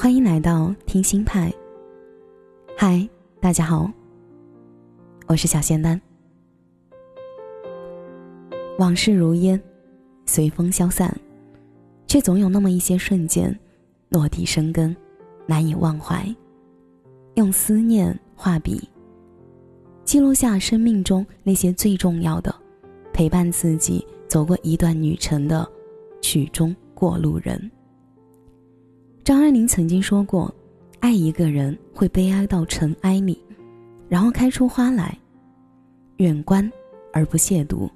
欢迎来到听心派。嗨，大家好，我是小仙丹。往事如烟，随风消散，却总有那么一些瞬间，落地生根，难以忘怀。用思念画笔，记录下生命中那些最重要的，陪伴自己走过一段旅程的曲中过路人。张爱玲曾经说过：“爱一个人会悲哀到尘埃里，然后开出花来。远观而不亵渎，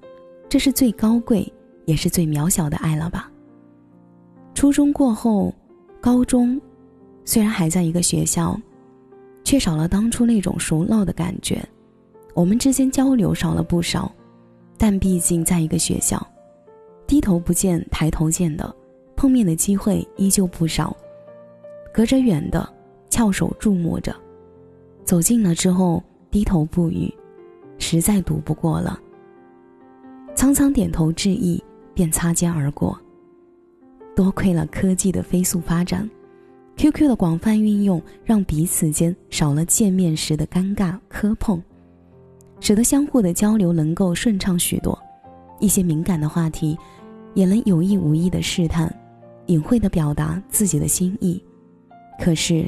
这是最高贵也是最渺小的爱了吧？”初中过后，高中虽然还在一个学校，却少了当初那种熟络的感觉。我们之间交流少了不少，但毕竟在一个学校，低头不见抬头见的，碰面的机会依旧不少。隔着远的，翘首注目着；走近了之后，低头不语，实在读不过了。苍苍点头致意，便擦肩而过。多亏了科技的飞速发展，QQ 的广泛运用，让彼此间少了见面时的尴尬磕碰，使得相互的交流能够顺畅许多。一些敏感的话题，也能有意无意的试探，隐晦的表达自己的心意。可是，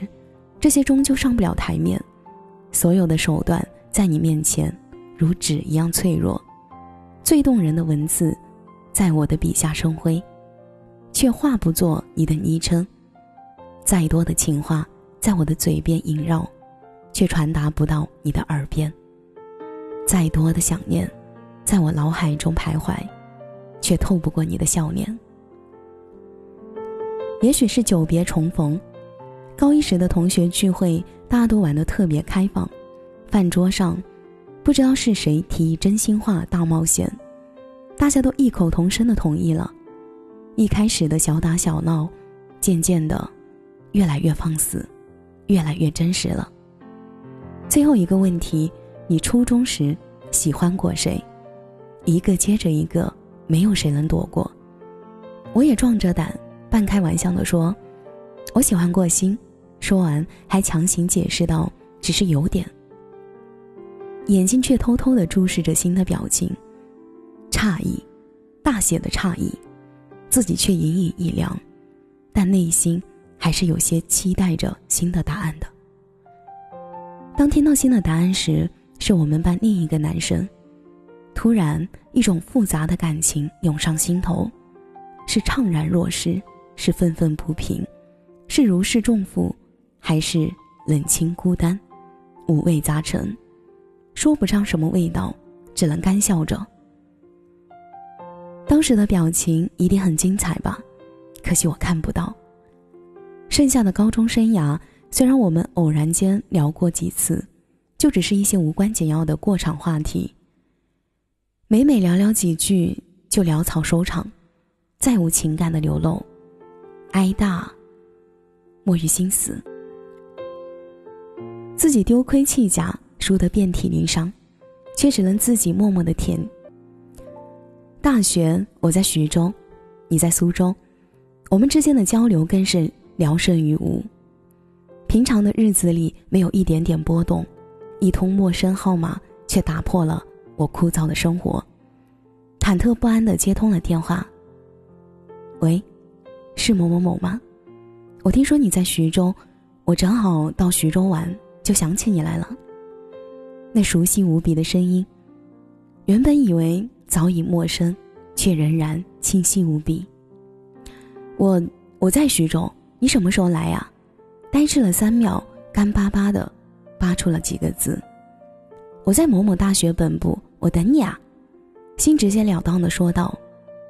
这些终究上不了台面。所有的手段在你面前如纸一样脆弱，最动人的文字，在我的笔下生辉，却化不作你的昵称。再多的情话在我的嘴边萦绕，却传达不到你的耳边。再多的想念，在我脑海中徘徊，却透不过你的笑脸。也许是久别重逢。高一时的同学聚会，大家都玩得特别开放。饭桌上，不知道是谁提议真心话大冒险，大家都异口同声的同意了。一开始的小打小闹，渐渐的，越来越放肆，越来越真实了。最后一个问题：你初中时喜欢过谁？一个接着一个，没有谁能躲过。我也壮着胆，半开玩笑的说。我喜欢过心，说完还强行解释道：“只是有点。”眼睛却偷偷的注视着心的表情，诧异，大写的诧异，自己却隐隐一凉，但内心还是有些期待着新的答案的。当听到新的答案时，是我们班另一个男生。突然，一种复杂的感情涌上心头，是怅然若失，是愤愤不平。是如释重负，还是冷清孤单，五味杂陈，说不上什么味道，只能干笑着。当时的表情一定很精彩吧？可惜我看不到。剩下的高中生涯，虽然我们偶然间聊过几次，就只是一些无关紧要的过场话题。每每聊聊几句，就潦草收场，再无情感的流露，挨大。莫于心死，自己丢盔弃甲，输得遍体鳞伤，却只能自己默默的舔。大学我在徐州，你在苏州，我们之间的交流更是聊胜于无。平常的日子里没有一点点波动，一通陌生号码却打破了我枯燥的生活。忐忑不安的接通了电话。喂，是某某某吗？我听说你在徐州，我正好到徐州玩，就想起你来了。那熟悉无比的声音，原本以为早已陌生，却仍然清晰无比。我我在徐州，你什么时候来呀？呆滞了三秒，干巴巴的扒出了几个字：“我在某某大学本部，我等你啊。”心直截了当的说道：“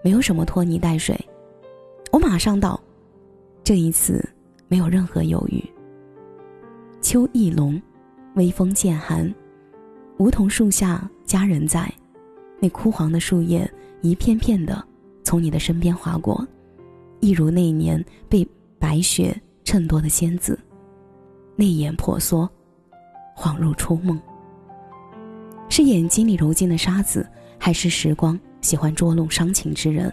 没有什么拖泥带水，我马上到。”这一次没有任何犹豫。秋意浓，微风渐寒，梧桐树下佳人在，那枯黄的树叶一片片的从你的身边划过，一如那一年被白雪衬托的仙子，泪眼婆娑，恍如初梦。是眼睛里揉进的沙子，还是时光喜欢捉弄伤情之人？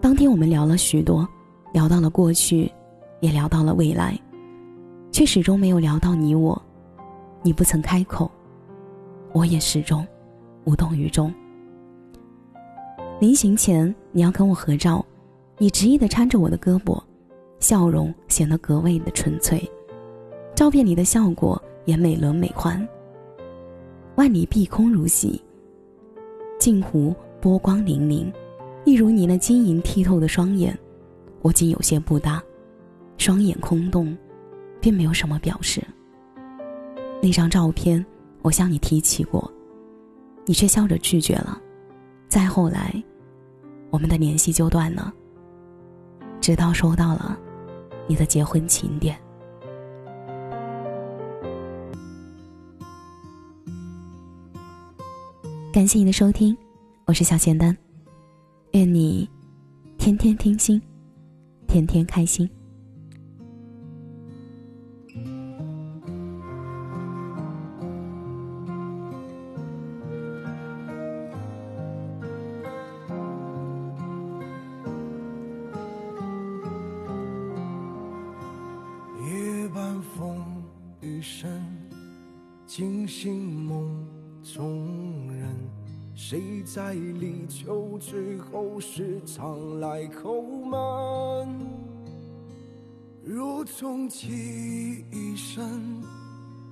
当天我们聊了许多。聊到了过去，也聊到了未来，却始终没有聊到你我。你不曾开口，我也始终无动于衷。临行前，你要跟我合照，你执意的搀着我的胳膊，笑容显得格外的纯粹。照片里的效果也美轮美奂。万里碧空如洗，镜湖波光粼粼，一如你那晶莹剔透的双眼。我竟有些不搭，双眼空洞，并没有什么表示。那张照片，我向你提起过，你却笑着拒绝了。再后来。我们的联系就断了，直到收到了你的结婚请柬。感谢你的收听，我是小仙丹，愿你天天听心，天天开心。夜半风雨声惊醒梦中谁在立秋之后时常来叩门？如终其一生，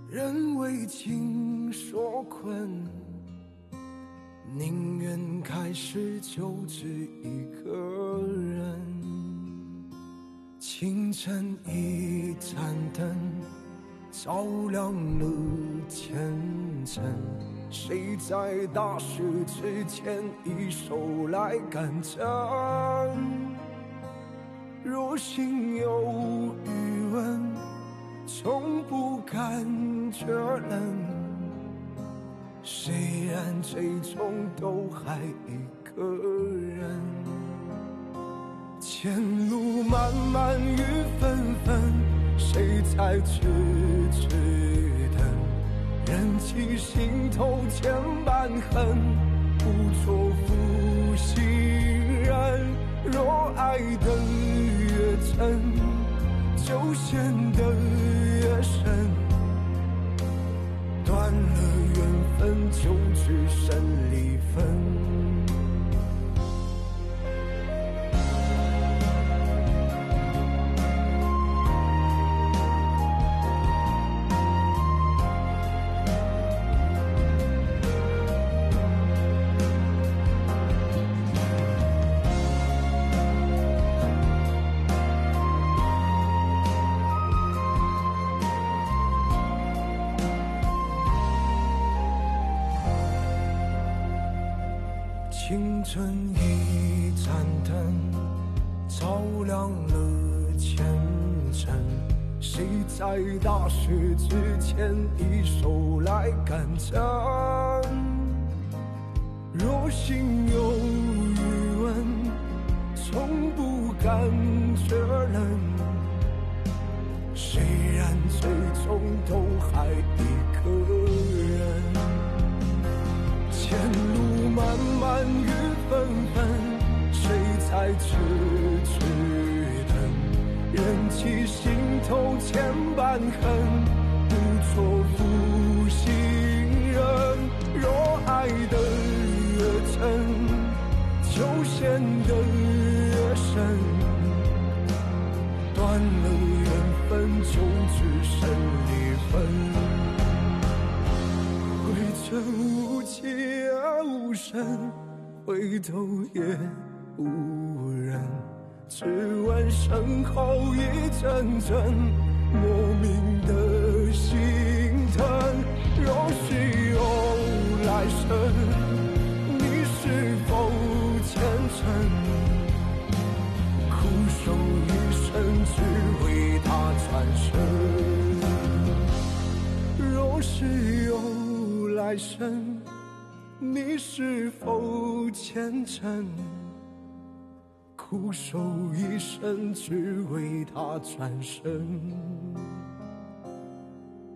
人为情所困，宁愿开始就只一个人。清晨一盏灯。照亮了前程，谁在大雪之前一手来赶针？若心有余温，从不感觉冷。虽然最终都还一个人，前路漫漫雨纷纷。谁在痴痴起心头千般恨，不做负心人。若爱得越真，就陷得越深。断了缘分，就只剩青春一盏灯，照亮了前程。谁在大雪之前一手来赶针？若心有余温，从不感觉冷。虽然最终都还痴痴等？忍起心头千般恨，不做负心人。若爱得越真，就陷得越深。断了缘分，就只剩离分。归程无期而无声。回头也无，只闻身后一阵阵莫名的心疼。若是有来生，你是否虔诚？苦守一生，只为他转身。若是有来生。你是否虔诚？苦守一生，只为他转身。